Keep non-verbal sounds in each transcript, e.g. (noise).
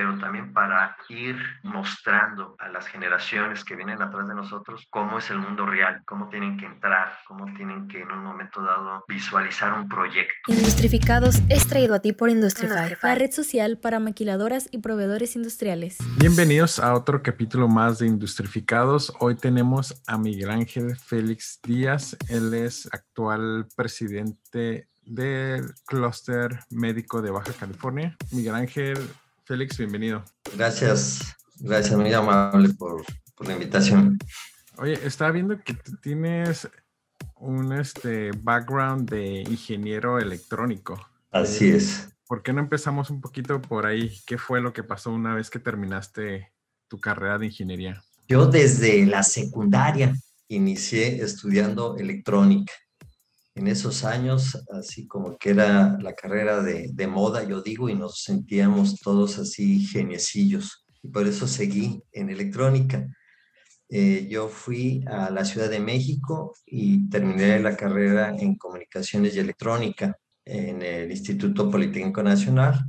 pero también para ir mostrando a las generaciones que vienen atrás de nosotros cómo es el mundo real, cómo tienen que entrar, cómo tienen que en un momento dado visualizar un proyecto. Industrificados es traído a ti por Industrify, la red social para maquiladoras y proveedores industriales. Bienvenidos a otro capítulo más de Industrificados. Hoy tenemos a Miguel Ángel Félix Díaz. Él es actual presidente del Clúster Médico de Baja California. Miguel Ángel Félix, bienvenido. Gracias, gracias, muy amable por, por la invitación. Oye, estaba viendo que tú tienes un este, background de ingeniero electrónico. Así es. ¿Por qué no empezamos un poquito por ahí? ¿Qué fue lo que pasó una vez que terminaste tu carrera de ingeniería? Yo desde la secundaria inicié estudiando electrónica. En esos años, así como que era la carrera de, moda, yo digo, y nos sentíamos todos así geniecillos. Y por eso seguí en electrónica. Eh, yo fui a la Ciudad de México y terminé la carrera en comunicaciones y electrónica en el Instituto Politécnico Nacional.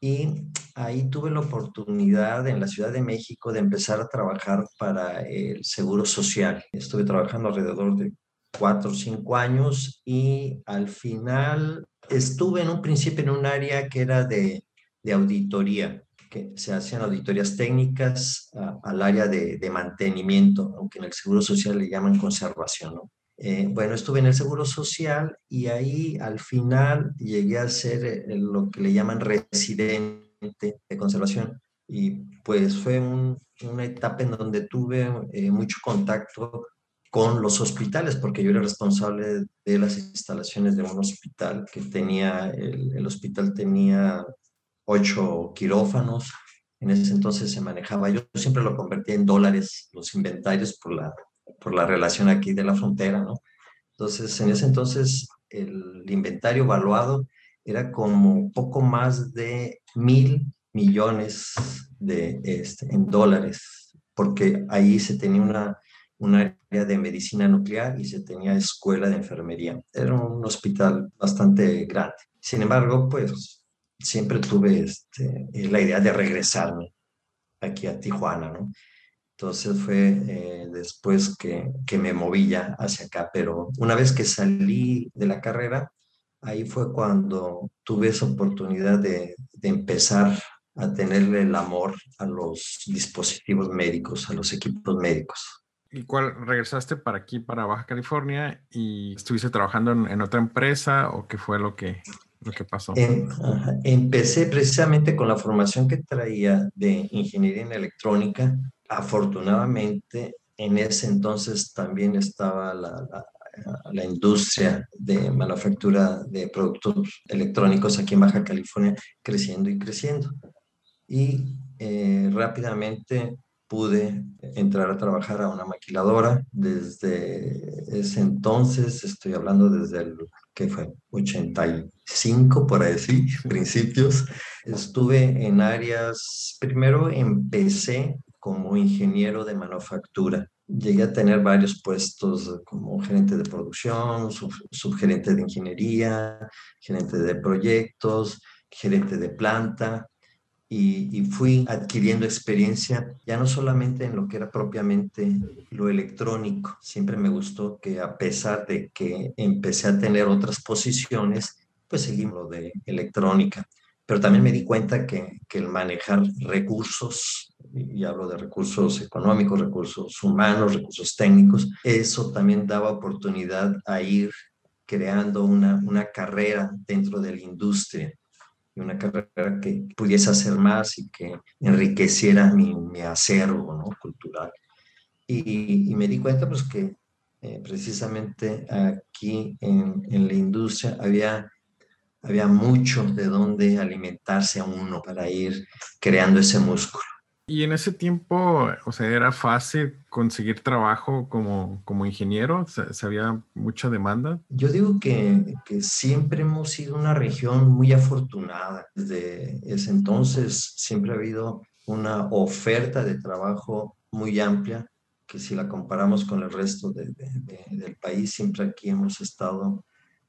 Y ahí tuve la oportunidad en la Ciudad de México de empezar a trabajar para el Seguro Social. Estuve trabajando alrededor de cuatro o cinco años y al final estuve en un principio en un área que era de, de auditoría que se hacen auditorías técnicas al área de, mantenimiento, aunque en el Seguro Social le llaman conservación. ¿no? Eh, bueno, estuve en el Seguro Social y ahí al final llegué a ser eh, lo que le llaman residente de conservación. Y pues fue una etapa en donde tuve eh, mucho contacto con los hospitales, porque yo era responsable de las instalaciones de un hospital que tenía, el, hospital tenía ocho quirófanos. En ese entonces se manejaba, yo siempre lo convertía en dólares, los inventarios por la, por la relación aquí de la frontera, ¿no? Entonces, en ese entonces el inventario valuado era como poco más de mil millones de, este, en dólares, porque ahí se tenía una, un área de medicina nuclear y se tenía escuela de enfermería. Era un hospital bastante grande. Sin embargo, pues siempre tuve este, la idea de regresarme aquí a Tijuana, ¿no? Entonces fue eh, después que, que, me moví ya hacia acá, pero una vez que salí de la carrera, ahí fue cuando tuve esa oportunidad de, de empezar a tenerle el amor a los dispositivos médicos, a los equipos médicos. ¿Y cuál regresaste para aquí, para Baja California, y estuviste trabajando en, en otra empresa o qué fue lo que lo que pasó? empecé precisamente con la formación que traía de ingeniería en electrónica. Afortunadamente, en ese entonces también estaba la, la, industria de manufactura de productos electrónicos aquí en Baja California creciendo y creciendo. Y eh, rápidamente pude entrar a trabajar a una maquiladora. Desde ese entonces, estoy hablando desde el que fue 85, por decir, (laughs) principios, estuve en áreas, primero empecé como ingeniero de manufactura. Llegué a tener varios puestos como gerente de producción, subgerente de ingeniería, gerente de proyectos, gerente de planta, y, fui adquiriendo experiencia ya no solamente en lo que era propiamente lo electrónico, siempre me gustó que a pesar de que empecé a tener otras posiciones, pues seguimos lo de electrónica. Pero también me di cuenta que, que el manejar recursos, y hablo de recursos económicos, recursos humanos, recursos técnicos, eso también daba oportunidad a ir creando una, una carrera dentro de la industria y una carrera que pudiese hacer más y que enriqueciera mi, mi acervo ¿no? cultural. Y, me di cuenta pues que eh, precisamente aquí en, en, la industria había, había mucho de dónde alimentarse a uno para ir creando ese músculo. Y en ese tiempo, o sea, era fácil conseguir trabajo como, como ingeniero, ¿Se, había mucha demanda. Yo digo que, que, siempre hemos sido una región muy afortunada. Desde ese entonces siempre ha habido una oferta de trabajo muy amplia, que si la comparamos con el resto de, de, del país, siempre aquí hemos estado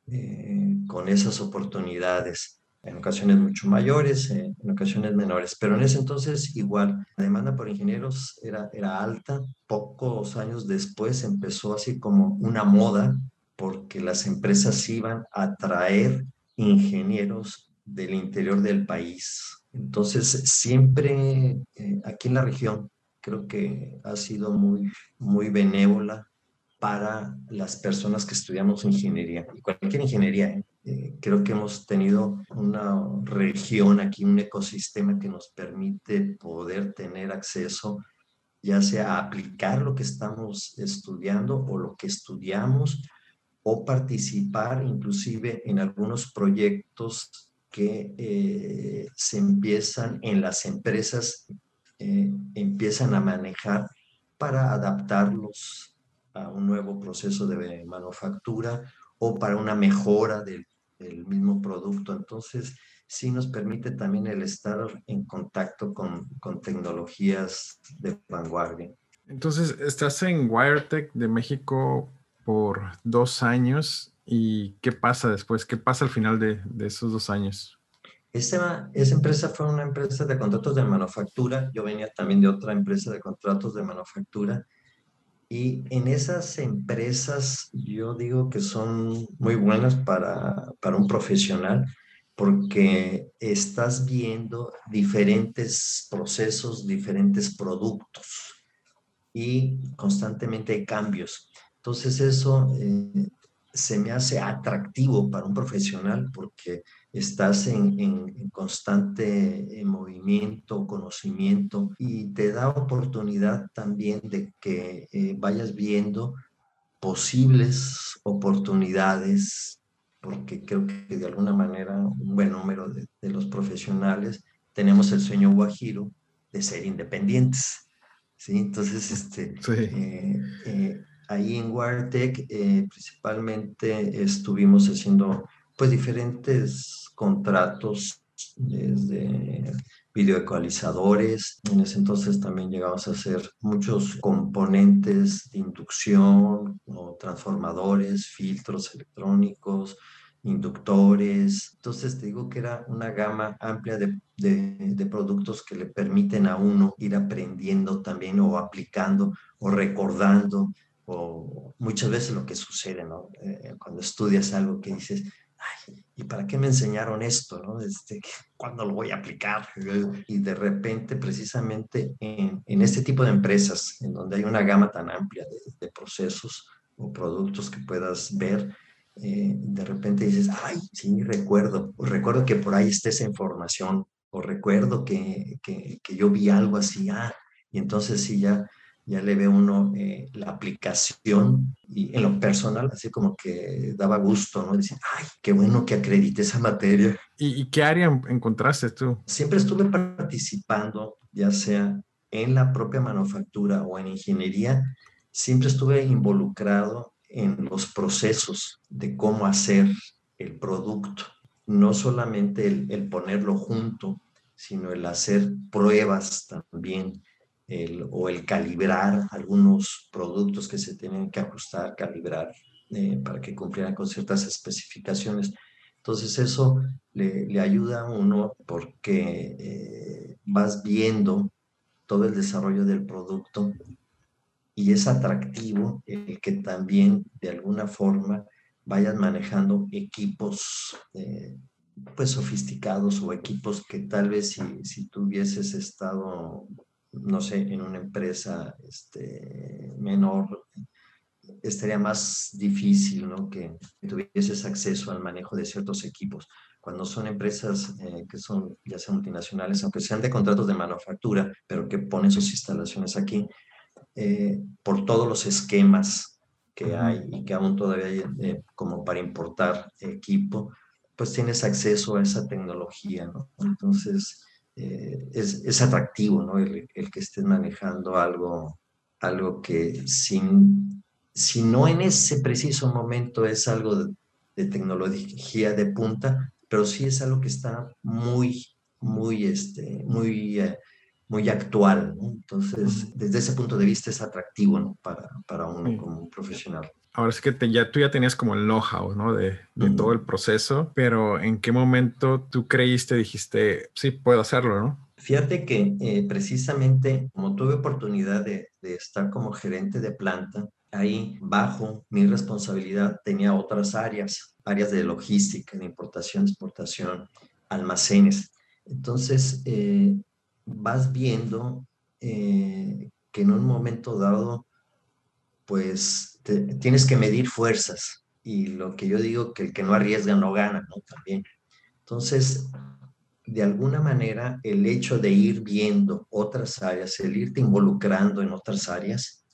eh, con esas oportunidades. En ocasiones mucho mayores, en ocasiones menores, pero en ese entonces igual, la demanda por ingenieros era, era alta, pocos años después empezó así como una moda, porque las empresas iban a traer ingenieros del interior del país. Entonces, siempre eh, aquí en la región creo que ha sido muy, muy benévola para las personas que estudiamos ingeniería, cualquier ingeniería. ¿eh? Eh, creo que hemos tenido una región aquí, un ecosistema que nos permite poder tener acceso ya sea a aplicar lo que estamos estudiando o lo que estudiamos o participar inclusive en algunos proyectos que eh, se empiezan en las empresas, empiezan a manejar para adaptarlos a un nuevo proceso de manufactura o para una mejora del, mismo producto. Entonces, sí nos permite también el estar en contacto con, con tecnologías de vanguardia. Entonces, estás en WireTech de México por dos años y ¿qué pasa después? ¿Qué pasa al final de, de esos dos años? Esa, esa, empresa fue una empresa de contratos de manufactura. Yo venía también de otra empresa de contratos de manufactura y en esas empresas yo digo que son muy buenas para, para un profesional porque estás viendo diferentes procesos, diferentes productos y constantemente hay cambios. Entonces eso eh, se me hace atractivo para un profesional porque estás en, constante en movimiento, conocimiento y te da oportunidad también de que eh, vayas viendo posibles oportunidades, porque creo que de alguna manera un buen número de, los profesionales tenemos el sueño guajiro de ser independientes. ¿sí? Entonces, este, eh, eh, ahí en Wiretech principalmente estuvimos haciendo pues diferentes contratos desde videoecualizadores. En ese entonces también llegamos a hacer muchos componentes de inducción transformadores, filtros electrónicos, inductores. Entonces te digo que era una gama amplia de, de, productos que le permiten a uno ir aprendiendo también o aplicando o recordando o muchas veces lo que sucede, ¿no? Eh, cuando estudias algo que dices, ¿y para qué me enseñaron esto? ¿no? Este, ¿Cuándo lo voy a aplicar? Y de repente, precisamente en, en este tipo de empresas, en donde hay una gama tan amplia de, procesos o productos que puedas ver, eh, de repente dices, ay, sí, recuerdo, recuerdo que por ahí está esa información, o recuerdo que, que, que yo vi algo así, ah, y entonces sí ya ya le ve uno eh, la aplicación y en lo personal, así como que daba gusto, ¿no? Decir, ay, qué bueno que acredite esa materia. ¿Y, qué área encontraste tú? Siempre estuve participando, ya sea en la propia manufactura o en ingeniería, siempre estuve involucrado en los procesos de cómo hacer el producto, no solamente el, el ponerlo junto, sino el hacer pruebas también o el calibrar algunos productos que se tienen que ajustar, calibrar eh, para que cumplieran con ciertas especificaciones. Entonces eso le, ayuda a uno porque eh, vas viendo todo el desarrollo del producto y es atractivo el que también de alguna forma vayan manejando equipos eh, pues sofisticados o equipos que tal vez si, si tú hubieses estado no sé, en una empresa este, menor, estaría más difícil, ¿no? Que tuvieses acceso al manejo de ciertos equipos. Cuando son empresas eh, que son ya sean multinacionales, aunque sean de contratos de manufactura, pero que ponen sus instalaciones aquí, eh, por todos los esquemas que hay y que aún todavía hay eh, como para importar equipo, pues tienes acceso a esa tecnología, ¿no? Entonces, eh, es, es, atractivo, ¿no? El, el, que estés manejando algo, algo que sin, si no en ese preciso momento es algo de, tecnología de punta, pero sí es algo que está muy, muy, este, muy, eh, muy actual. Entonces, desde ese punto de vista es atractivo ¿no? para, para uno como un profesional. Ahora es que ya, tú ya tenías como el know-how, ¿no? De, todo el proceso, pero ¿en qué momento tú creíste, dijiste, sí, puedo hacerlo, ¿no? Fíjate que eh, precisamente como tuve oportunidad de, de estar como gerente de planta, ahí bajo mi responsabilidad tenía otras áreas, áreas de logística, de importación, exportación, almacenes. Entonces, eh, vas viendo eh, que en un momento dado, pues tienes que medir fuerzas. Y lo que yo digo, que el que no arriesga no gana, ¿no? También. Entonces, de alguna manera, el hecho de ir viendo otras áreas, el irte involucrando en otras áreas,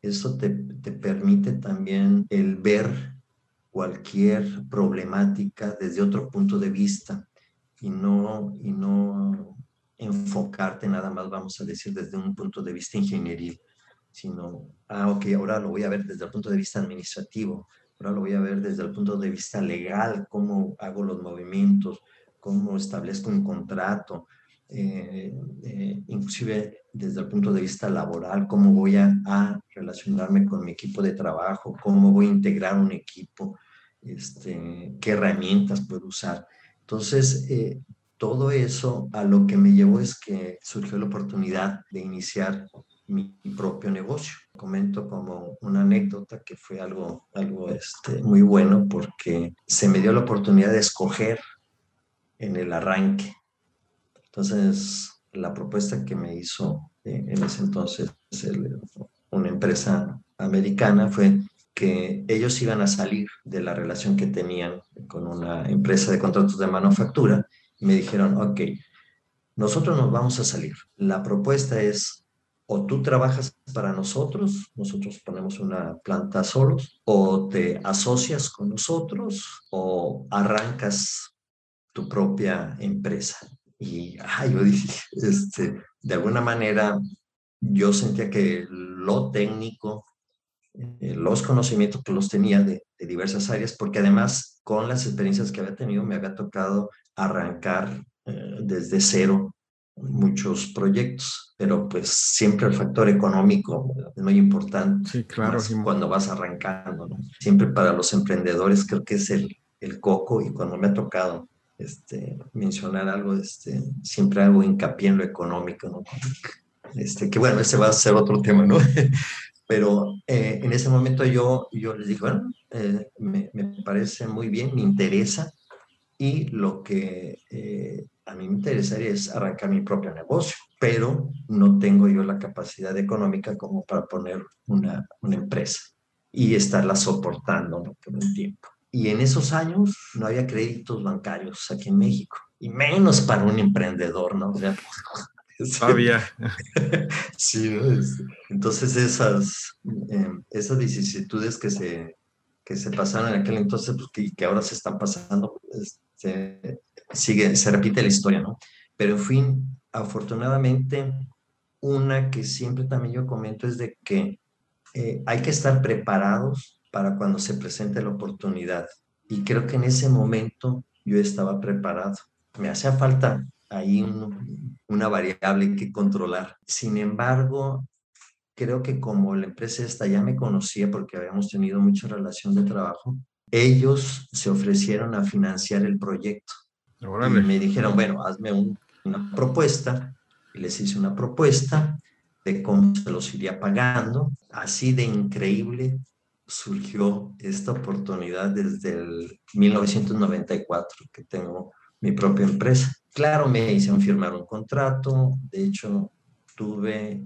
eso te, te permite también el ver cualquier problemática desde otro punto de vista y no, y no enfocarte nada más, vamos a decir, desde un punto de vista ingenieril, sino, ah, ok, ahora lo voy a ver desde el punto de vista administrativo, ahora lo voy a ver desde el punto de vista legal, cómo hago los movimientos, cómo establezco un contrato, eh, eh, inclusive desde el punto de vista laboral, cómo voy a, a, relacionarme con mi equipo de trabajo, cómo voy a integrar un equipo, este, qué herramientas puedo usar. Entonces, eh, todo eso a lo que me llevó es que surgió la oportunidad de iniciar mi propio negocio. Comento como una anécdota que fue algo, algo este, muy bueno porque se me dio la oportunidad de escoger en el arranque. Entonces, la propuesta que me hizo eh, en ese entonces una empresa americana fue que ellos iban a salir de la relación que tenían con una empresa de contratos de manufactura y me dijeron, ok, nosotros nos vamos a salir. La propuesta es o tú trabajas para nosotros, nosotros ponemos una planta solos, o te asocias con nosotros o arrancas tu propia empresa. Y yo dije, (laughs) este, de alguna manera, yo sentía que lo técnico eh, los conocimientos que los tenía de, diversas áreas, porque además con las experiencias que había tenido me había tocado arrancar eh, desde cero muchos proyectos, pero pues siempre el factor económico es muy importante. Sí, claro. Cuando vas arrancando, ¿no? Siempre para los emprendedores creo que es el, el coco y cuando me ha tocado este, mencionar algo, este, siempre hago hincapié en lo económico, ¿no? Este, que bueno, ese va a ser otro tema, ¿no? (laughs) Pero eh, en ese momento yo, yo les dije, bueno, eh, me, me, parece muy bien, me interesa y lo que eh, a mí me interesaría es arrancar mi propio negocio, pero no tengo yo la capacidad económica como para poner una, una empresa y estarla soportando por un tiempo. Y en esos años no había créditos bancarios aquí en México, y menos para un emprendedor, ¿no? O sea, Todavía. (laughs) sí, entonces esas, em, esas vicisitudes que se, que se pasaron en aquel entonces, pues, que, que ahora se están pasando, este, sigue, se repite la historia, ¿no? Pero en fin, afortunadamente, una que siempre también yo comento es de que eh, hay que estar preparados para cuando se presente la oportunidad. Y creo que en ese momento yo estaba preparado. Me hacía falta ahí una variable que controlar. Sin embargo, creo que como la empresa esta ya me conocía porque habíamos tenido mucha relación de trabajo, ellos se ofrecieron a financiar el proyecto. Me dijeron, bueno, hazme una propuesta. Y les hice una propuesta de cómo se los iría pagando. Así de increíble surgió esta oportunidad desde el 1994 que tengo mi propia empresa. Claro, me hicieron firmar un contrato, de hecho, tuve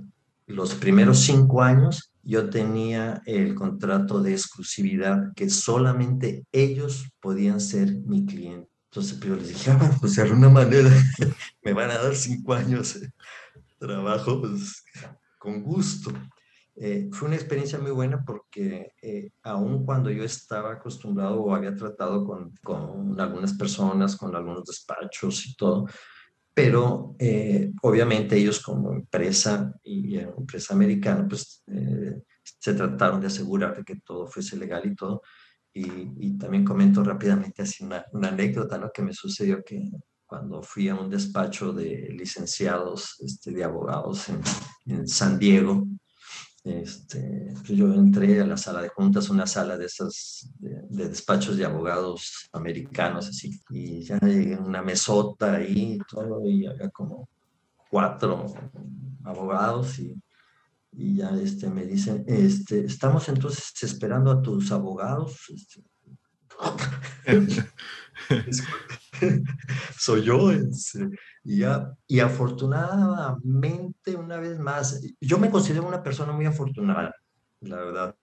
los primeros cinco años, yo tenía el contrato de exclusividad que solamente ellos podían ser mi cliente. Entonces, pero les dije, ah, pues de alguna manera (laughs) me van a dar cinco años de trabajo, pues con gusto. Eh, fue una experiencia muy buena porque eh, aun cuando yo estaba acostumbrado o había tratado con, con algunas personas, con algunos despachos y todo, pero eh, obviamente ellos como empresa y empresa americana, pues se trataron de asegurar de que todo fuese legal y todo. Y, y también comento rápidamente así una, una anécdota ¿no? que me sucedió que cuando fui a un despacho de licenciados, este, de abogados en, en San Diego, este, pues yo entré a la sala de juntas, una sala de esas, de, despachos de abogados americanos, así, y ya llegué a una mesota ahí y todo, y había como cuatro abogados y, y ya este, me dicen, este, estamos entonces esperando a tus abogados. Este, (laughs) soy yo. y, ya, y afortunadamente, una vez más, yo me considero una persona muy afortunada, la verdad.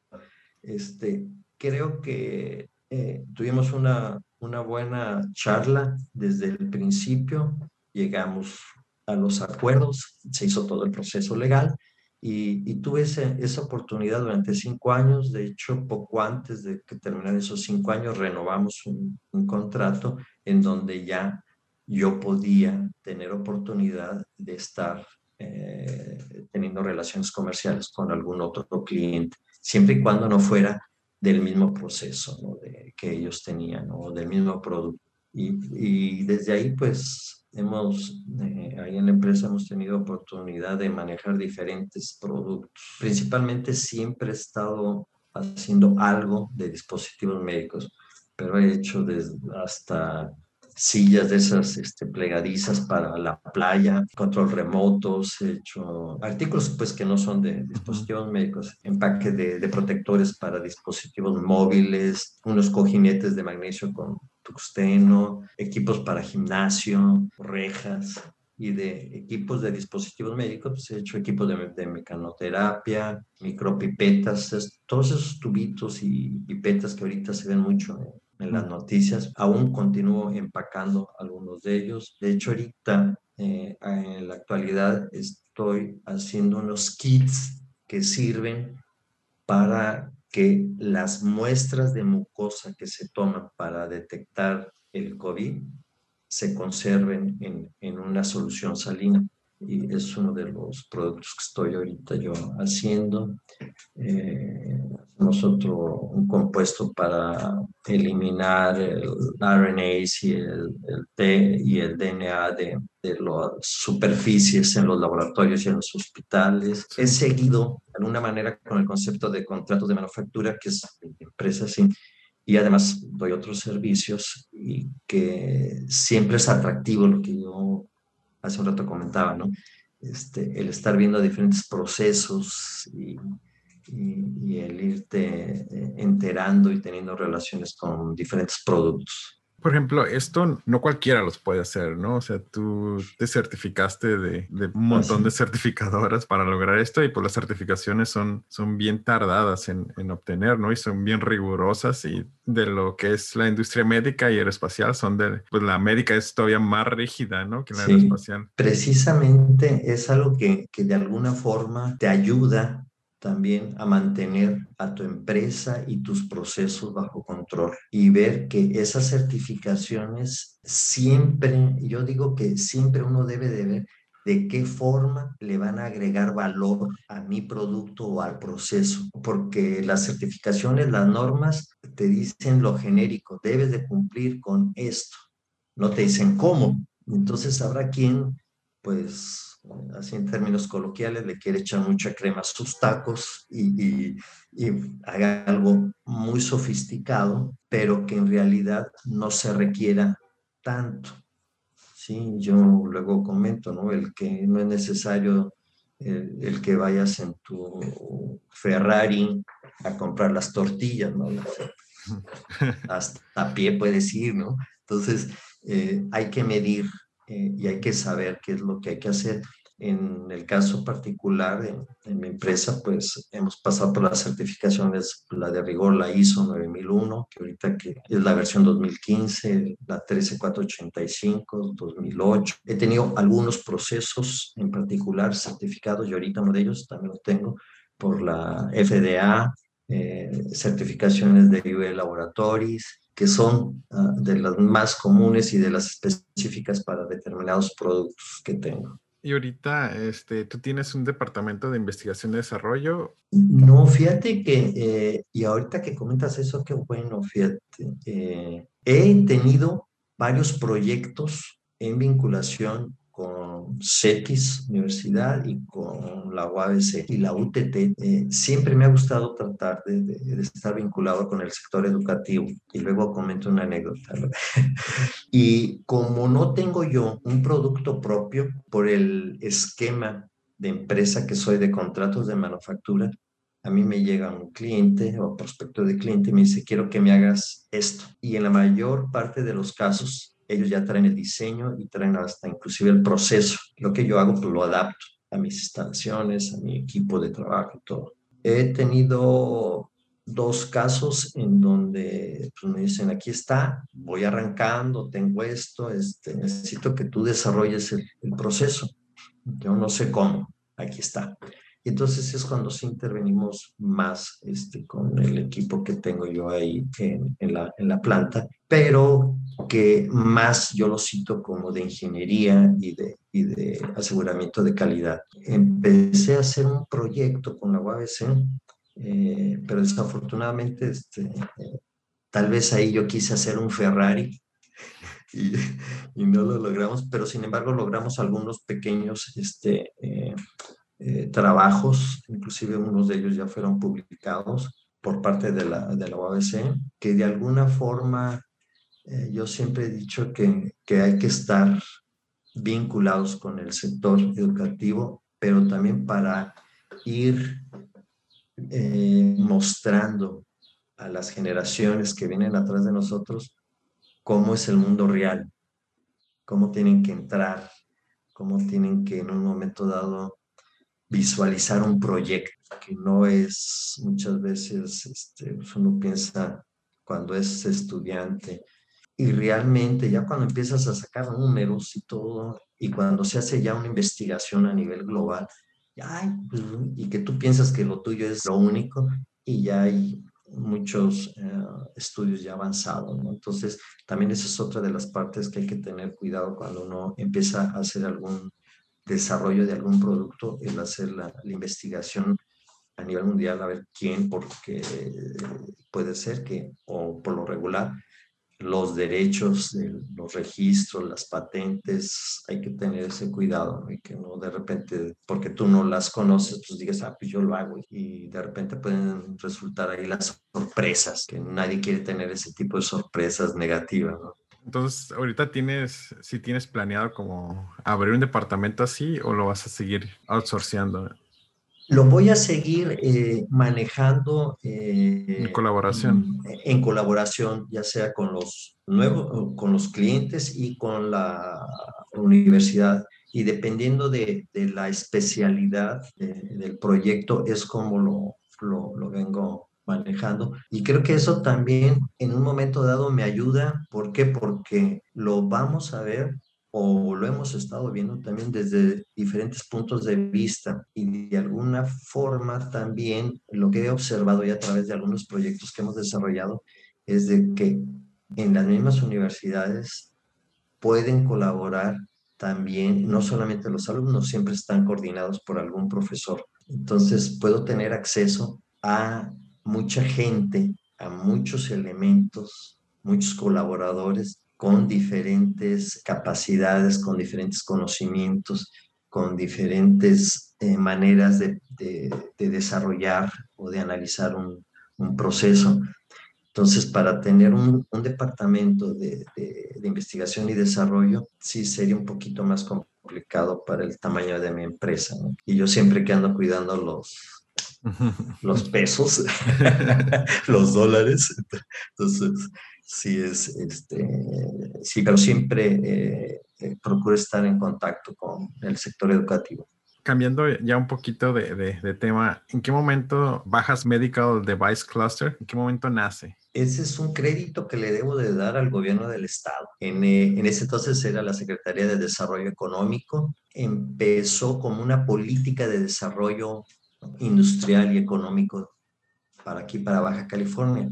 Este, creo que eh, tuvimos una, una buena charla desde el principio, llegamos a los acuerdos, se hizo todo el proceso legal y, tuve esa oportunidad durante cinco años, de hecho, poco antes de que terminaran esos cinco años, renovamos un, contrato en donde ya yo podía tener oportunidad de estar eh, teniendo relaciones comerciales con algún otro cliente, siempre y cuando no fuera del mismo proceso de, que ellos tenían o del mismo producto. Y, y desde ahí, pues, hemos, eh, ahí en la empresa hemos tenido oportunidad de manejar diferentes productos. Principalmente siempre he estado haciendo algo de dispositivos médicos, pero he hecho desde hasta sillas de esas este, plegadizas para la playa, control remotos, he hecho artículos pues que no son de dispositivos médicos, empaque de, de protectores para dispositivos móviles, unos cojinetes de magnesio con tuxteno, equipos para gimnasio, rejas y de equipos de dispositivos médicos, pues he hecho equipos de, mecanoterapia, micropipetas, todos esos tubitos y pipetas que ahorita se ven mucho en, las noticias. Aún continúo empacando algunos de ellos. De hecho, ahorita, eh, en la actualidad, estoy haciendo unos kits que sirven para que las muestras de mucosa que se toman para detectar el COVID se conserven en, una solución salina y es uno de los productos que estoy ahorita yo haciendo. Eh, nosotros un compuesto para eliminar el RNAs y el, T y el DNA de, de, las superficies en los laboratorios y en los hospitales. He seguido de alguna manera con el concepto de contratos de manufactura, que es empresa sí, y además doy otros servicios y que siempre es atractivo lo que yo hace un rato comentaba, ¿no? Este, el estar viendo diferentes procesos y, y, el irte eh, enterando y teniendo relaciones con diferentes productos. Por ejemplo, esto no cualquiera los puede hacer, ¿no? O sea, tú te certificaste de, de un montón de certificadoras para lograr esto y pues las certificaciones son, son bien tardadas en, en, obtener, ¿no? Y son bien rigurosas y de lo que es la industria médica y aeroespacial son de, pues la médica es todavía más rígida, ¿no? Que la aeroespacial. Precisamente es algo que, que de alguna forma te ayuda también a mantener a tu empresa y tus procesos bajo control y ver que esas certificaciones siempre, yo digo que siempre uno debe de ver de qué forma le van a agregar valor a mi producto o al proceso, porque las certificaciones, las normas te dicen lo genérico, debes de cumplir con esto, no te dicen cómo. Entonces habrá quien pues así en términos coloquiales, le quiere echar mucha crema a sus tacos y, haga algo muy sofisticado, pero que en realidad no se requiera tanto. Sí, yo luego comento, ¿no? El que no es necesario el, que vayas en tu Ferrari a comprar las tortillas, ¿no? (laughs) Hasta a pie puedes ir, ¿no? Entonces, eh, hay que medir eh, y hay que saber qué es lo que hay que hacer. En el caso particular, en, mi empresa, pues hemos pasado por las certificaciones, la de rigor, la ISO 9001, que ahorita que es la versión 2015, la 13485, 2008. He tenido algunos procesos en particular certificados y ahorita uno de ellos también lo tengo por la FDA, eh, certificaciones de UV Laboratories, que son ah, de las más comunes y de las específicas para determinados productos que tengo. Y ahorita, este, ¿tú tienes un departamento de investigación y desarrollo? No, fíjate que, eh, y ahorita que comentas eso, qué bueno, fíjate. Eh, he tenido varios proyectos en vinculación con CETIS Universidad y con la UABC y la UTT. Eh, siempre me ha gustado tratar de, de, estar vinculado con el sector educativo y luego comento una anécdota. (laughs) y como no tengo yo un producto propio por el esquema de empresa que soy de contratos de manufactura, a mí me llega un cliente o prospecto de cliente y me dice, quiero que me hagas esto. Y en la mayor parte de los casos, ellos ya traen el diseño y traen hasta inclusive el proceso. Lo que yo hago, pues lo adapto a mis instalaciones, a mi equipo de trabajo y todo. He tenido dos casos en donde pues, me dicen, aquí está, voy arrancando, tengo esto, este, necesito que tú desarrolles el, el proceso. Yo no sé cómo, aquí está. Entonces es cuando sí intervenimos más este, con el equipo que tengo yo ahí en, en, la, en la planta, pero que más yo lo cito como de ingeniería y de, y de aseguramiento de calidad. Empecé a hacer un proyecto con la UABC, eh, pero desafortunadamente este, eh, tal vez ahí yo quise hacer un Ferrari (laughs) y, y, no lo logramos, pero sin embargo logramos algunos pequeños este, eh, eh, trabajos, inclusive unos de ellos ya fueron publicados por parte de la, de la OABC, que de alguna forma eh, yo siempre he dicho que, que hay que estar vinculados con el sector educativo, pero también para ir eh, mostrando a las generaciones que vienen atrás de nosotros cómo es el mundo real, cómo tienen que entrar, cómo tienen que en un momento dado visualizar un proyecto, que no es muchas veces, este, pues, uno piensa cuando es estudiante, y realmente ya cuando empiezas a sacar números y todo, y cuando se hace ya una investigación a nivel global, ya pues, y que tú piensas que lo tuyo es lo único, y ya hay muchos eh, estudios ya avanzados. Entonces, también esa es otra de las partes que hay que tener cuidado cuando uno empieza a hacer algún desarrollo de algún producto, el hacer la, la investigación a nivel mundial, a ver quién, porque puede ser que, o por lo regular, los derechos, los registros, las patentes, hay que tener ese cuidado y que no de repente, porque tú no las conoces, pues digas, ah, pues yo lo hago y de repente pueden resultar ahí las sorpresas, que nadie quiere tener ese tipo de sorpresas negativas, ¿no? Entonces, ahorita tienes, si tienes planeado como abrir un departamento así o lo vas a seguir outsourceando? Lo voy a seguir eh, manejando. Eh, en colaboración. En, colaboración, ya sea con los nuevos, con los clientes y con la universidad. Y dependiendo de, de la especialidad del proyecto, es como lo, lo, lo vengo manejando. Y creo que eso también en un momento dado me ayuda. ¿Por qué? Porque lo vamos a ver o lo hemos estado viendo también desde diferentes puntos de vista y de alguna forma también lo que he observado ya a través de algunos proyectos que hemos desarrollado es de que en las mismas universidades pueden colaborar también, no solamente los alumnos, siempre están coordinados por algún profesor. Entonces puedo tener acceso a mucha gente, a muchos elementos, muchos colaboradores con diferentes capacidades, con diferentes conocimientos, con diferentes eh, maneras de, desarrollar o de analizar un, proceso. Entonces, para tener un, departamento de, investigación y desarrollo, sí sería un poquito más complicado para el tamaño de mi empresa. Y yo siempre que ando cuidando los, los pesos, (laughs) los dólares. Entonces, sí es, este, sí, pero siempre eh, eh, procuro estar en contacto con el sector educativo. Cambiando ya un poquito de, de, tema, ¿en qué momento bajas Medical Device Cluster? ¿En qué momento nace? Ese es un crédito que le debo de dar al gobierno del estado. En, eh, en ese entonces era la Secretaría de Desarrollo Económico. Empezó como una política de desarrollo industrial y económico para aquí, para Baja California.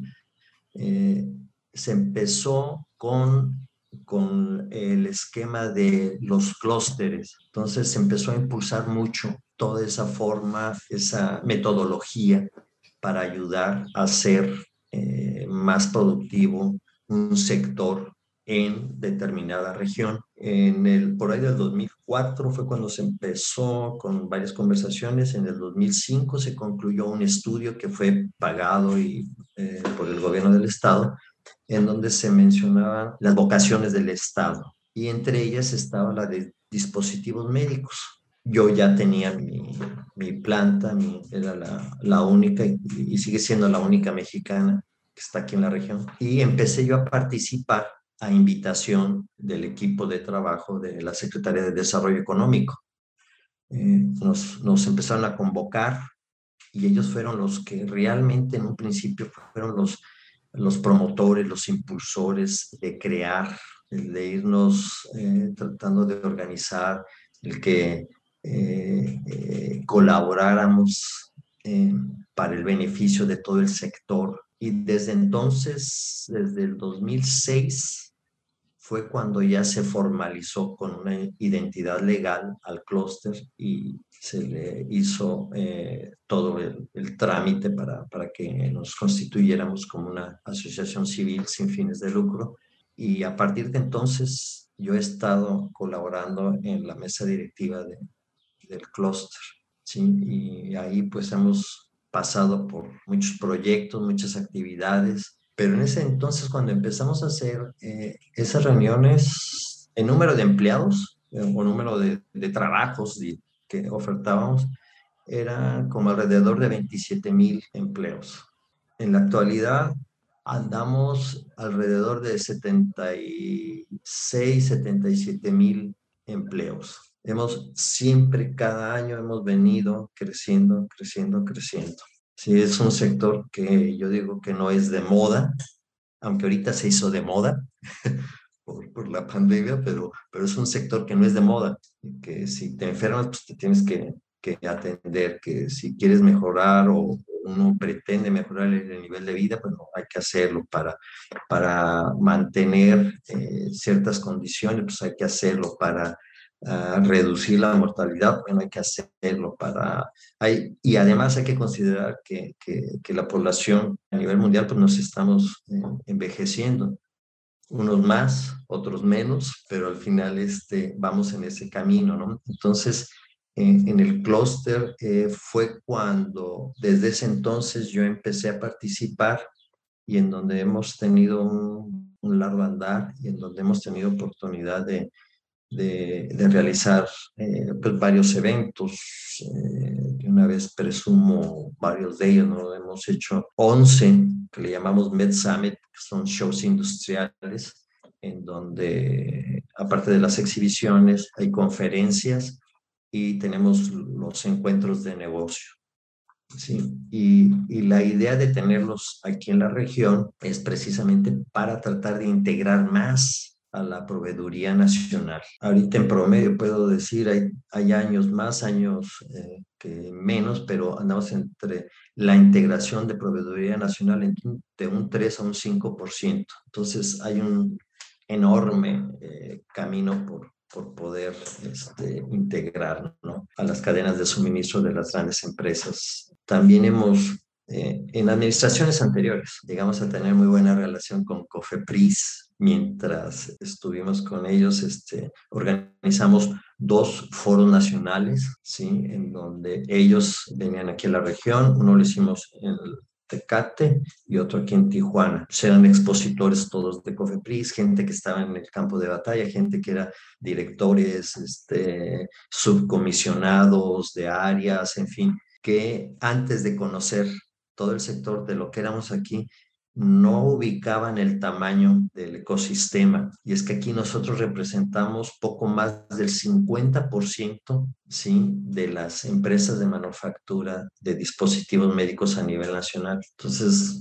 Eh, se empezó con, con el esquema de los clústeres. Entonces se empezó a impulsar mucho toda esa forma, esa metodología para ayudar a ser eh, más productivo un sector en determinada región. En el, por ahí del 2004 fue cuando se empezó con varias conversaciones. En el 2005 se concluyó un estudio que fue pagado y, eh, por el gobierno del estado, en donde se mencionaban las vocaciones del estado y entre ellas estaba la de dispositivos médicos. Yo ya tenía mi, mi planta, mi, era la, la única y, y sigue siendo la única mexicana que está aquí en la región. Y empecé yo a participar a invitación del equipo de trabajo de la Secretaría de Desarrollo Económico. Eh, nos, empezaron a convocar y ellos fueron los que realmente en un principio fueron los, los promotores, los impulsores de crear, de irnos eh, tratando de organizar, el que eh, eh colaboráramos para el beneficio de todo el sector. Y desde entonces, desde el 2006, fue cuando ya se formalizó con una identidad legal al clúster y se le hizo eh, todo el, el trámite para, para, que nos constituyéramos como una asociación civil sin fines de lucro. Y a partir de entonces yo he estado colaborando en la mesa directiva de, del clúster. ¿sí? Y ahí pues hemos pasado por muchos proyectos, muchas actividades pero en ese entonces, cuando empezamos a hacer eh, esas reuniones, el número de empleados eh, o número de, de trabajos que ofertábamos era como alrededor de 27 mil empleos. En la actualidad andamos alrededor de 76, 77 mil empleos. Hemos siempre, cada año hemos venido creciendo, creciendo, creciendo. Sí, es un sector que yo digo que no es de moda, aunque ahorita se hizo de moda (laughs) por, por, la pandemia, pero, pero es un sector que no es de moda, que si te enfermas, pues te tienes que, que atender, que si quieres mejorar o uno pretende mejorar el, nivel de vida, pues no, hay que hacerlo para, para mantener eh, ciertas condiciones, pues hay que hacerlo para reducir la mortalidad, bueno, hay que hacerlo para... Hay, y además hay que considerar que, que, la población a nivel mundial, pues nos estamos eh, envejeciendo, unos más, otros menos, pero al final este, vamos en ese camino, ¿no? Entonces, en el clúster eh, fue cuando desde ese entonces yo empecé a participar y en donde hemos tenido un, un largo andar y en donde hemos tenido oportunidad de, de, de realizar eh, pues varios eventos. Eh, de una vez presumo varios de ellos, ¿no? Hemos hecho 11 que le llamamos Med Summit, que son shows industriales, en donde, aparte de las exhibiciones, hay conferencias y tenemos los encuentros de negocio. Sí, y, y, la idea de tenerlos aquí en la región es precisamente para tratar de integrar más a la proveeduría nacional. Ahorita en promedio puedo decir, hay, hay años más, años eh, que menos, pero andamos entre la integración de proveeduría nacional de un 3 a un 5%. Entonces hay un enorme eh, camino por, por poder este, integrar a las cadenas de suministro de las grandes empresas. También hemos eh, en administraciones anteriores llegamos a tener muy buena relación con COFEPRIS, mientras estuvimos con ellos, este, organizamos dos foros nacionales, ¿sí? En donde ellos venían aquí a la región, uno lo hicimos en Tecate y otro aquí en Tijuana. Eran expositores todos de Cofepris, gente que estaba en el campo de batalla, gente que era directores, este, subcomisionados de áreas, en fin, que antes de conocer todo el sector de lo que éramos aquí, no ubicaban el tamaño del ecosistema. Y es que aquí nosotros representamos poco más del 50% ¿sí? de las empresas de manufactura de dispositivos médicos a nivel nacional. Entonces,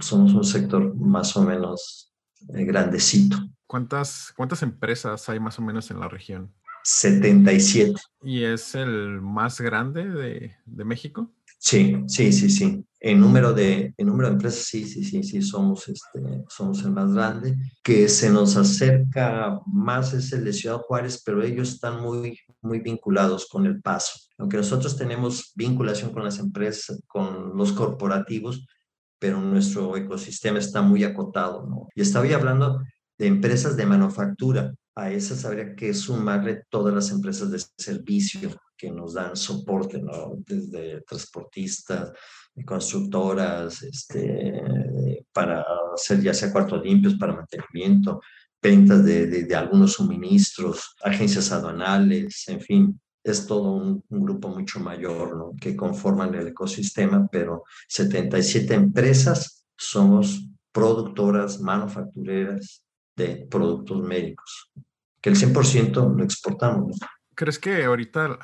somos un sector más o menos eh, grandecito. ¿Cuántas, ¿Cuántas empresas hay más o menos en la región? 77. ¿Y es el más grande de, de México? Sí, sí, sí, sí. En número de, en número de empresas, sí, sí, sí, sí, somos, este, somos el más grande. Que se nos acerca más es el de Ciudad Juárez, pero ellos están muy, muy vinculados con el paso. Aunque nosotros tenemos vinculación con las empresas, con los corporativos, pero nuestro ecosistema está muy acotado. Y estaba hablando empresas de manufactura. A esas habría que sumarle todas las empresas de servicio que nos dan soporte, ¿no? Desde transportistas, constructoras, este, para hacer ya sea cuartos limpios, para mantenimiento, ventas de, de, algunos suministros, agencias aduanales, en fin, es todo un, un, grupo mucho mayor ¿no? que conforman el ecosistema, pero 77 empresas somos productoras, manufactureras de productos médicos, que el 100% lo exportamos. ¿Crees que ahorita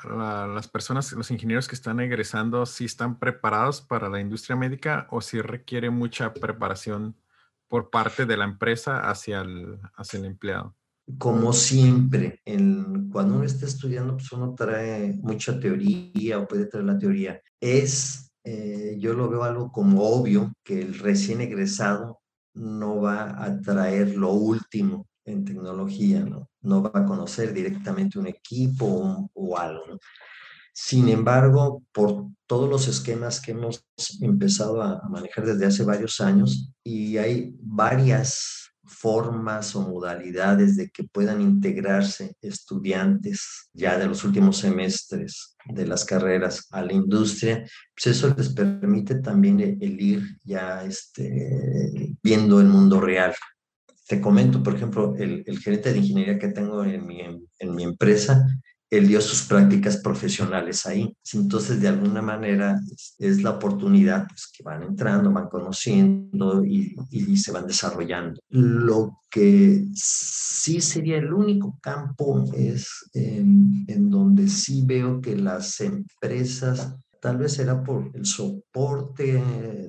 las personas, los ingenieros que están egresando, sí están preparados para la industria médica o si requiere mucha preparación por parte de la empresa hacia el, hacia el empleado? Como siempre, cuando uno está estudiando, pues uno trae mucha teoría o puede traer la teoría. Es, eh, yo lo veo algo como obvio que el recién egresado no va a traer lo último en tecnología, ¿no? Va a conocer directamente un equipo o, algo, Sin embargo, por todos los esquemas que hemos empezado a manejar desde hace varios años y hay varias formas o modalidades de que puedan integrarse estudiantes ya de los últimos semestres de las carreras a la industria, pues eso les permite también el ir ya este, viendo el mundo real, te comento, por ejemplo, el, el gerente de ingeniería que tengo en mi, en, mi empresa, él dio sus prácticas profesionales ahí. Entonces, de alguna manera, es, la oportunidad pues, que van entrando, van conociendo y, y, se van desarrollando. Lo que sí sería el único campo es en, en donde sí veo que las empresas, tal vez será por el soporte,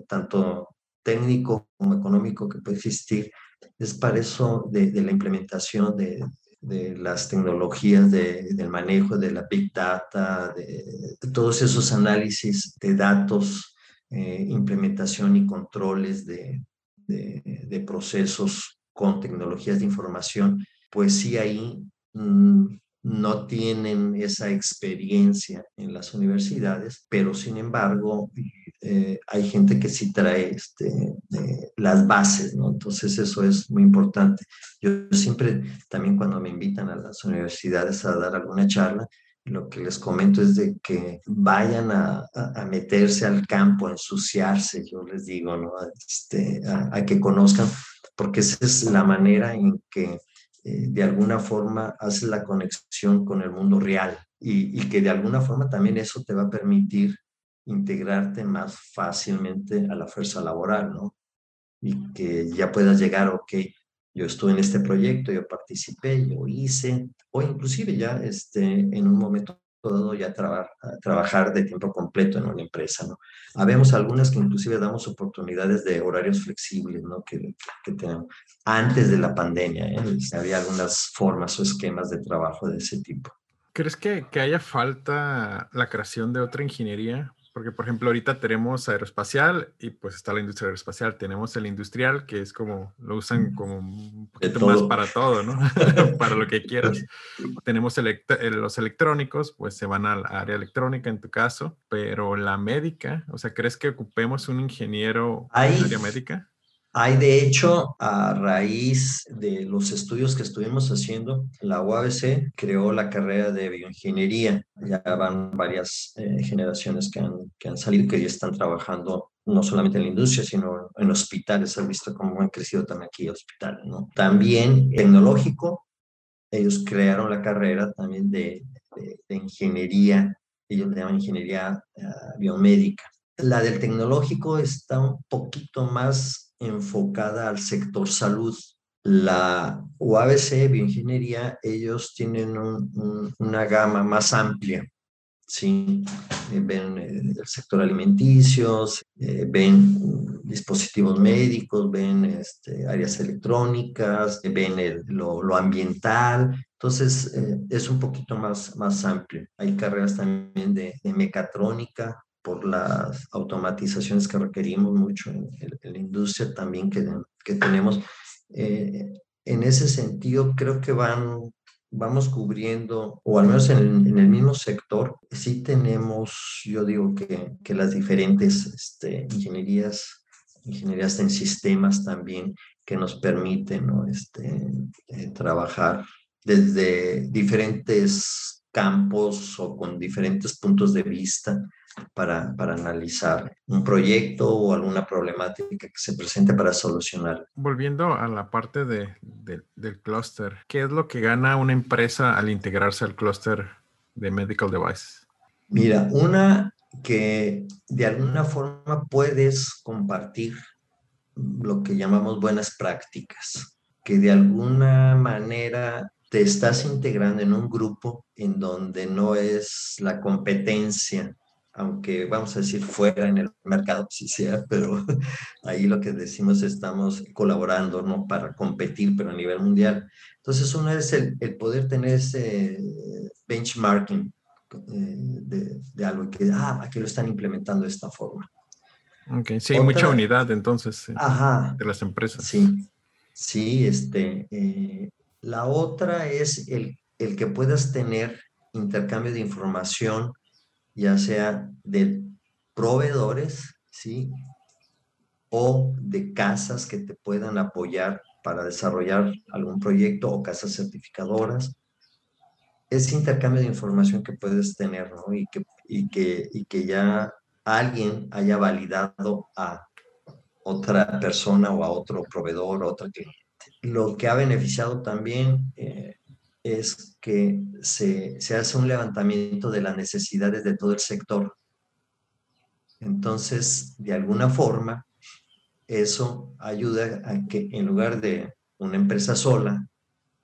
tanto técnico como económico que puede existir, es para eso de, la implementación de, las tecnologías del manejo de la big data, de, todos esos análisis de datos, eh, implementación y controles de, procesos con tecnologías de información, pues sí ahí mm, no tienen esa experiencia en las universidades, pero sin embargo eh, hay gente que sí trae este, las bases, ¿no? Entonces eso es muy importante. Yo siempre, también cuando me invitan a las universidades a dar alguna charla, lo que les comento es de que vayan a, a, meterse al campo, a ensuciarse, yo les digo, ¿no? Este, a, que conozcan, porque esa es la manera en que eh, de alguna forma haces la conexión con el mundo real y, que de alguna forma también eso te va a permitir integrarte más fácilmente a la fuerza laboral, ¿no? Y que ya puedas llegar, ok, yo estuve en este proyecto, yo participé, yo hice, o inclusive ya este, en un momento dado ya trabajar de tiempo completo en una empresa, ¿no? Habemos algunas que inclusive damos oportunidades de horarios flexibles, ¿no? Que, que tenemos. Antes de la pandemia, ¿eh? había algunas formas o esquemas de trabajo de ese tipo. ¿Crees que, que haya falta la creación de otra ingeniería porque, por ejemplo, ahorita tenemos aeroespacial y pues está la industria aeroespacial. Tenemos el industrial, que es como, lo usan como un poquito más para todo, ¿no? (laughs) para lo que quieras. (laughs) tenemos los electrónicos, pues se van al área electrónica en tu caso, pero la médica, o sea, ¿crees que ocupemos un ingeniero en área médica? Hay, de hecho, a raíz de los estudios que estuvimos haciendo, la UABC creó la carrera de bioingeniería. Ya van varias eh, generaciones que han, que han salido, que ya están trabajando no solamente en la industria, sino en hospitales. Has visto cómo han crecido también aquí hospitales. También tecnológico, ellos crearon la carrera también de, de, ingeniería, ellos le llaman ingeniería uh, biomédica. La del tecnológico está un poquito más enfocada al sector salud. La UABC Bioingeniería, ellos tienen una gama más amplia, ¿sí? Eh, ven eh, el sector alimenticio, eh, ven dispositivos médicos, ven este, áreas electrónicas, ven lo, ambiental, entonces es un poquito más, más amplio. Hay carreras también de, de mecatrónica, por las automatizaciones que requerimos mucho en, la industria también que, que tenemos. Eh, en ese sentido, creo que van, vamos cubriendo, o al menos en, el mismo sector, sí tenemos, yo digo que, que las diferentes este, ingenierías, ingenierías en sistemas también, que nos permite ¿no? este, eh, trabajar desde diferentes campos o con diferentes puntos de vista para, para analizar un proyecto o alguna problemática que se presente para solucionar. Volviendo a la parte de, del clúster, ¿qué es lo que gana una empresa al integrarse al clúster de medical devices? Mira, una que de alguna forma puedes compartir lo que llamamos buenas prácticas, que de alguna manera te estás integrando en un grupo en donde no es la competencia aunque vamos a decir fuera en el mercado, si (laughs) sea, pero ahí lo que decimos estamos colaborando, ¿no? Para competir, pero a nivel mundial. Entonces, uno es el, el poder tener ese benchmarking eh, de, de, algo que, ah, aquí lo están implementando de esta forma. Ok, sí, hay mucha unidad entonces ajá, de las empresas. Sí, sí, este, eh, la otra es el, el que puedas tener intercambio de información ya sea de proveedores, ¿sí? O de casas que te puedan apoyar para desarrollar algún proyecto o casas certificadoras. Ese intercambio de información que puedes tener, ¿no? Y que, y que, y que ya alguien haya validado a otra persona o a otro proveedor o otro cliente. Lo que ha beneficiado también eh, es que se, hace un levantamiento de las necesidades de todo el sector. Entonces, de alguna forma, eso ayuda a que en lugar de una empresa sola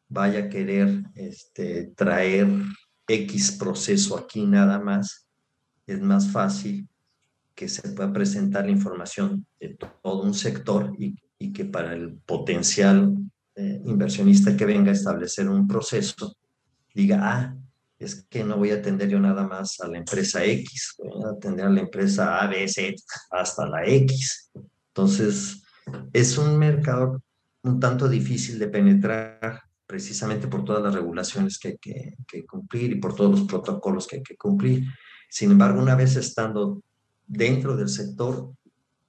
vaya a querer este, traer X proceso aquí nada más, es más fácil que se pueda presentar la información de todo un sector y, y que para el potencial eh, inversionista que venga a establecer un proceso diga, ah, es que no voy a atender yo nada más a la empresa X, voy a atender a la empresa A, B, C, hasta la X. Entonces, es un mercado un tanto difícil de penetrar precisamente por todas las regulaciones que hay que, cumplir y por todos los protocolos que hay que cumplir. Sin embargo, una vez estando dentro del sector,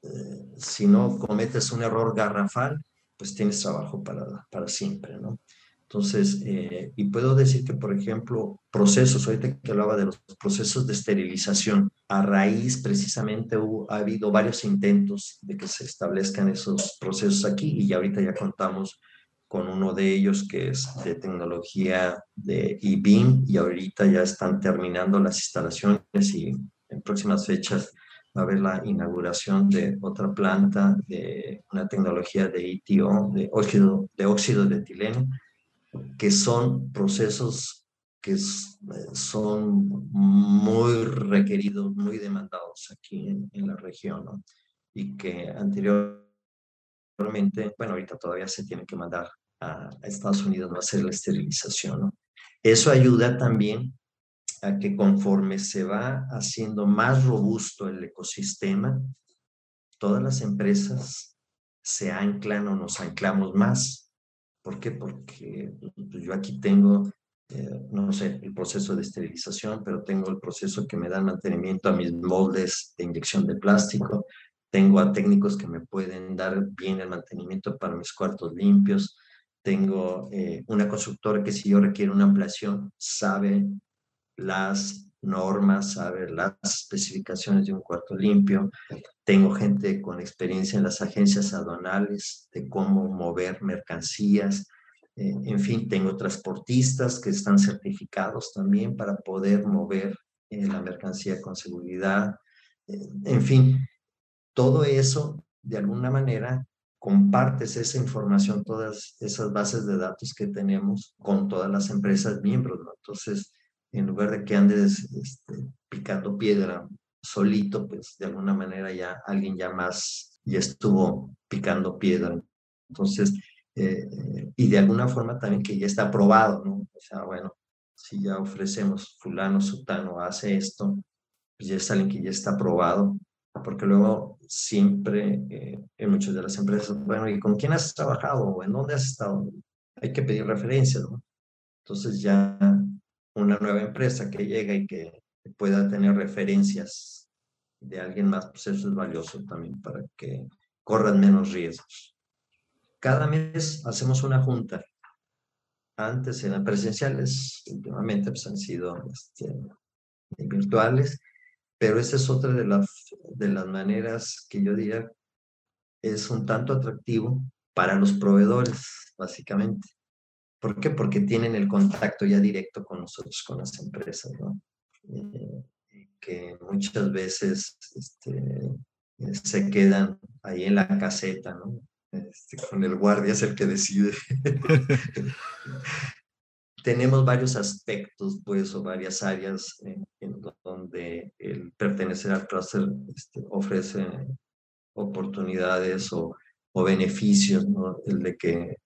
eh, si no cometes un error garrafal, pues tienes trabajo para, para siempre, ¿no? Entonces, eh, y puedo decir que, por ejemplo, procesos, ahorita que hablaba de los procesos de esterilización, a raíz precisamente ha habido varios intentos de que se establezcan esos procesos aquí y ya ahorita ya contamos con uno de ellos que es de tecnología de e-beam y ahorita ya están terminando las instalaciones y en próximas fechas va a haber la inauguración de otra planta de una tecnología de ITO, de óxido de, óxido de etileno, que son procesos que son muy requeridos, muy demandados aquí en, la región, ¿no? y que anteriormente, bueno, ahorita todavía se tiene que mandar a, Estados Unidos a hacer la esterilización. ¿no? Eso ayuda también a que conforme se va haciendo más robusto el ecosistema, todas las empresas se anclan o nos anclamos más. ¿Por qué? Porque pues, yo aquí tengo, eh, no sé, el proceso de esterilización, pero tengo el proceso que me da mantenimiento a mis moldes de inyección de plástico, tengo a técnicos que me pueden dar bien el mantenimiento para mis cuartos limpios, tengo eh, una constructora que si yo requiero una ampliación, sabe las normas, saber las especificaciones de un cuarto limpio. Tengo gente con experiencia en las agencias aduanales de cómo mover mercancías. Eh, en fin, tengo transportistas que están certificados también para poder mover eh, la mercancía con seguridad. Eh, en fin, todo eso, de alguna manera, compartes esa información, todas esas bases de datos que tenemos con todas las empresas miembros. ¿no? Entonces, en lugar de que andes este, picando piedra solito, pues de alguna manera ya alguien ya más ya estuvo picando piedra. Entonces, eh, y de alguna forma también que ya está aprobado, ¿no? O sea, bueno, si ya ofrecemos fulano, sutano, hace esto, pues ya es alguien que ya está aprobado, porque luego siempre eh, en muchas de las empresas, bueno, ¿y con quién has trabajado? ¿O en dónde has estado? Hay que pedir referencias, ¿no? Entonces ya una nueva empresa que llega y que pueda tener referencias de alguien más, pues eso es valioso también para que corran menos riesgos. cada mes hacemos una junta. Antes eran presenciales, últimamente pues, han sido este, virtuales, pero esa es otra de las, de las maneras que yo diría es un tanto atractivo para los proveedores, básicamente. ¿Por qué? Porque tienen el contacto ya directo con nosotros, con las empresas, ¿no? Eh, que muchas veces este, se quedan ahí en la caseta, ¿no? Este, con el guardia es el que decide. (laughs) Tenemos varios aspectos, pues, o varias áreas en, donde el pertenecer al clúster este, ofrece oportunidades o, o beneficios, ¿no? El de que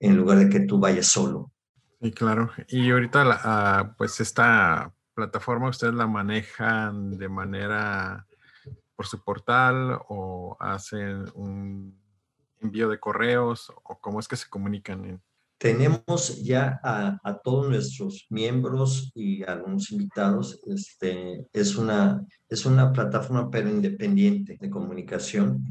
en lugar de que tú vayas solo. Sí, claro. Y ahorita, ah, pues esta plataforma ustedes la manejan de manera por su portal o hacen un envío de correos o cómo es que se comunican? Tenemos ya a, a, todos nuestros miembros y algunos invitados. Este, es, una, es una plataforma pero independiente de comunicación.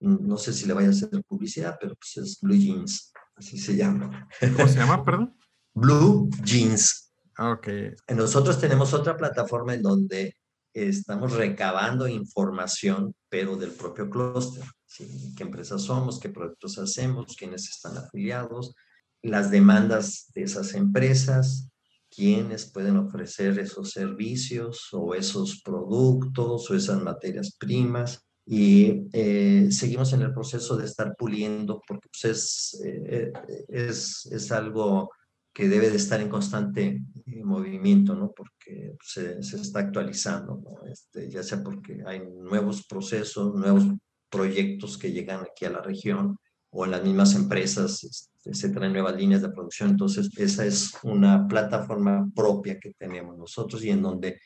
No sé si le vaya a hacer publicidad, pero pues es Blue Jeans, así se llama. ¿Cómo se llama, perdón? (laughs) Blue Jeans. Ah, ok. Nosotros tenemos otra plataforma en donde estamos recabando información, pero del propio clúster. ¿Qué empresas somos? ¿Qué proyectos hacemos? ¿Quiénes están afiliados? Las demandas de esas empresas, quiénes pueden ofrecer esos servicios o esos productos o esas materias primas y eh, seguimos en el proceso de estar puliendo porque pues, es, eh, es, es, algo que debe de estar en constante eh, movimiento, ¿no? Porque se, se está actualizando, ¿no? Este, ya sea porque hay nuevos procesos, nuevos proyectos que llegan aquí a la región o en las mismas empresas este, se traen nuevas líneas de producción. Entonces, esa es una plataforma propia que tenemos nosotros y en donde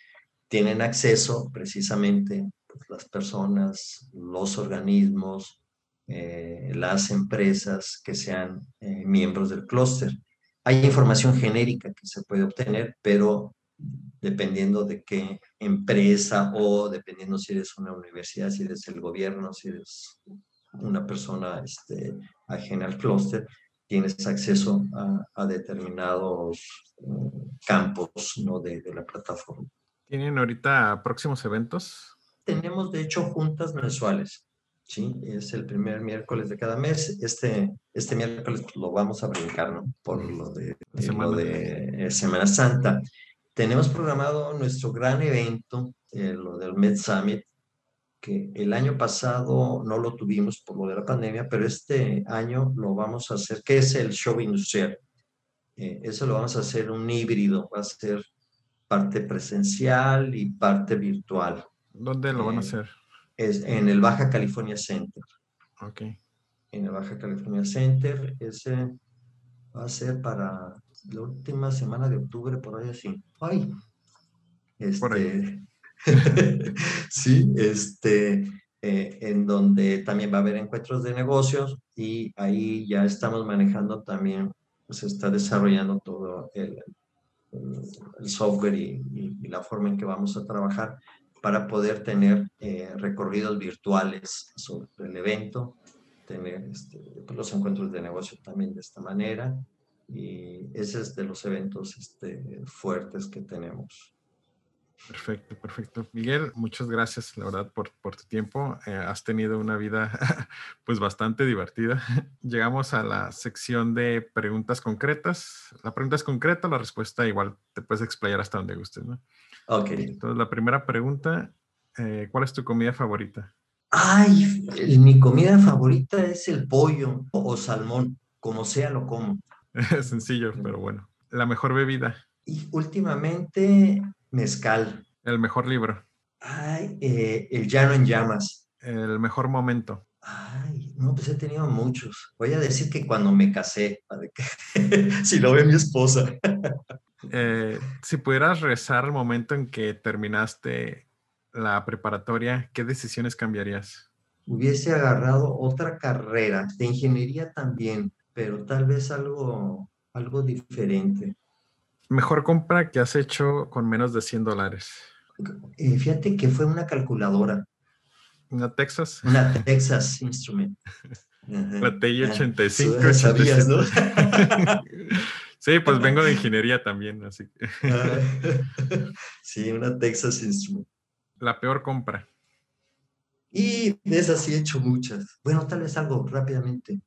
tienen acceso precisamente pues, las personas, los organismos, eh, las empresas que sean eh, miembros del clúster. Hay información genérica que se puede obtener, pero dependiendo de qué empresa o dependiendo si eres una universidad, si eres el gobierno, si eres una persona este, ajena al clúster, tienes acceso a, determinados mm, campos ¿no? de, de la plataforma. ¿Tienen ahorita próximos eventos? Tenemos de hecho juntas mensuales. ¿sí? Es el primer miércoles de cada mes. Este, este miércoles lo vamos a brincar, ¿no? Por lo de, Semana. de eh, Semana Santa. Tenemos programado nuestro gran evento, eh, lo del Med Summit, que el año pasado no lo tuvimos por lo de la pandemia, pero este año lo vamos a hacer, que es el show industrial. Eh, eso lo vamos a hacer un híbrido, va a ser parte presencial y parte virtual. ¿Dónde lo van a eh, hacer? Es en el Baja California Center. Ok. En el Baja California Center. Ese va a ser para la última semana de octubre, por ahí así. ¡Ay! Este, por ahí. (laughs) sí, este, eh, en donde también va a haber encuentros de negocios y ahí ya estamos manejando también, pues, se está desarrollando todo el, el, software y, y, la forma en que vamos a trabajar para poder tener eh, recorridos virtuales sobre el evento, tener este, pues, los encuentros de negocio también de esta manera. Y ese es de los eventos este, fuertes que tenemos. Perfecto, perfecto. Miguel, muchas gracias, la verdad, por, por tu tiempo. Eh, has tenido una vida, (laughs) pues, bastante divertida. (laughs) Llegamos a la sección de preguntas concretas. La pregunta es concreta, la respuesta igual te puedes explayar hasta donde gustes, ¿no? Ok. Entonces, la primera pregunta, eh, ¿cuál es tu comida favorita? Ay, mi comida favorita es el pollo o salmón, como sea lo como. (laughs) Sencillo, pero bueno. La mejor bebida. Y últimamente, mezcal. El mejor libro. Ay, eh, El llano en llamas. El mejor momento. Ay, no, pues he tenido muchos. Voy a decir que cuando me casé, (laughs) si lo ve mi esposa. Eh, si pudieras rezar el momento en que terminaste la preparatoria, ¿qué decisiones cambiarías? Hubiese agarrado otra carrera de ingeniería también, pero tal vez algo, algo diferente. Mejor compra que has hecho con menos de 100 dólares. Eh, fíjate que fue una calculadora. ¿Una Texas? Una Texas Instrument. (laughs) La TI 85. Ah, sabías, ¿no? (laughs) sí, pues vengo de ingeniería también, así que. Ah, (laughs) sí, una Texas Instrument. La peor compra. Y de esas sí he hecho muchas. Bueno, tal vez algo rápidamente.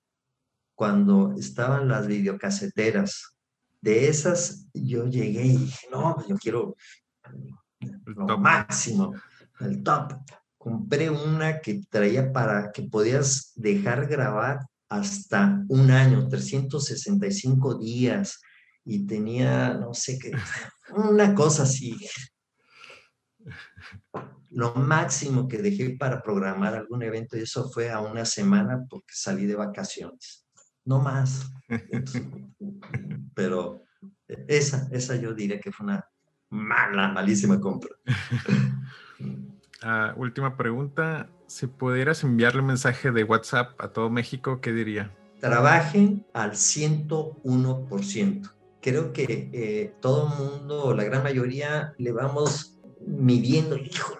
Cuando estaban las videocaseteras, de esas yo llegué y dije, no, yo quiero lo máximo, el top. Compré una que traía para que podías dejar grabar hasta un año, 365 días, y tenía, no sé qué, una cosa así. Lo máximo que dejé para programar algún evento, y eso fue a una semana porque salí de vacaciones. No más. (laughs) Pero esa, esa yo diría que fue una mala, malísima compra. (laughs) Ah, última pregunta. Si pudieras enviarle un mensaje de WhatsApp a todo México, ¿qué diría? Trabajen al 101%. Creo que eh, todo el mundo, la gran mayoría, le vamos midiendo, hijo,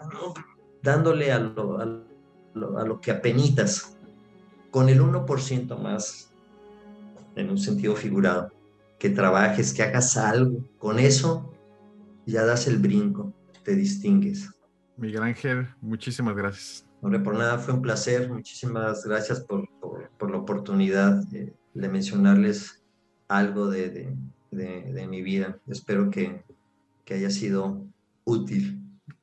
dándole a lo, a lo, a lo que apenitas. Con el 1% más, en un sentido figurado, que trabajes, que hagas algo. Con eso ya das el brinco, te distingues. Miguel Ángel, muchísimas gracias. Hombre, por nada, fue un placer. Muchísimas gracias por, por, la oportunidad de, mencionarles algo de, de, de, mi vida. Espero que, que haya sido útil